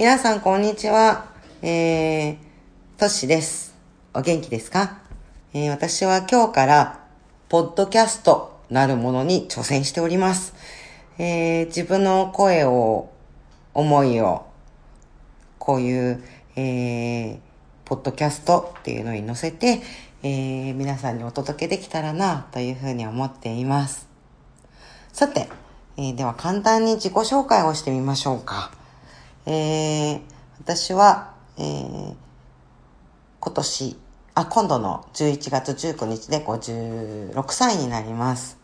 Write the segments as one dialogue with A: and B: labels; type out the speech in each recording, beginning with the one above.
A: 皆さんこんにちは。えー、トシです。お元気ですか？えー、私は今日から、ポッドキャストなるものに挑戦しております。えー、自分の声を、思いを、こういう、えー、ポッドキャストっていうのに載せて、えー、皆さんにお届けできたらな、というふうに思っています。さて、えー、では簡単に自己紹介をしてみましょうか。えー、私は、えー、今年、あ、今度の11月19日で56歳になります。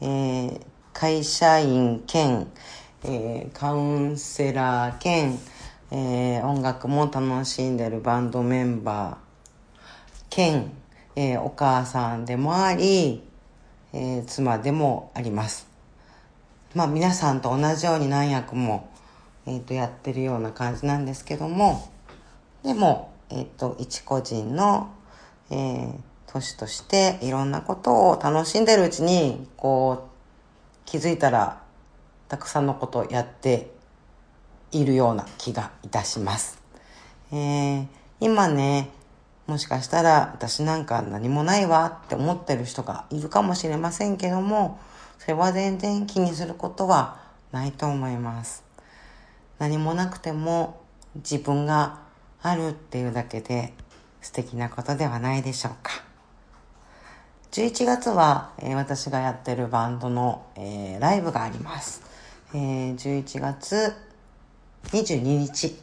A: えー、会社員兼、えー、カウンセラー兼、えー、音楽も楽しんでるバンドメンバー兼、えー、お母さんでもあり、えー、妻でもあります。まあ皆さんと同じように何役も、えっ、ー、とやってるような感じなんですけども、でも、えっ、ー、と、一個人の、えー、年としていろんなことを楽しんでるうちに、こう、気づいたら、たくさんのことをやっているような気がいたします。えー、今ね、もしかしたら私なんか何もないわって思ってる人がいるかもしれませんけども、それは全然気にすることはないと思います。何もなくても自分があるっていうだけで素敵なことではないでしょうか。11月は、えー、私がやってるバンドの、えー、ライブがあります。えー、11月22日、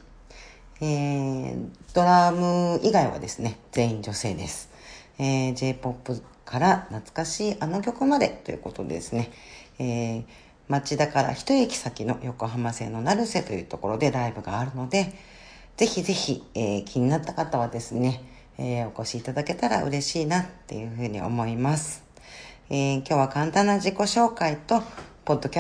A: えー、ドラム以外はですね、全員女性です。えー、J-POP から懐かしいあの曲までということですね、えー、町田から一駅先の横浜線の成瀬というところでライブがあるので、ぜひぜひ、えー、気になった方はですね、えー、お越しいただけたら嬉しいなっていうふうに思います。えー、今日は簡単な自己紹介と、ポッドキャ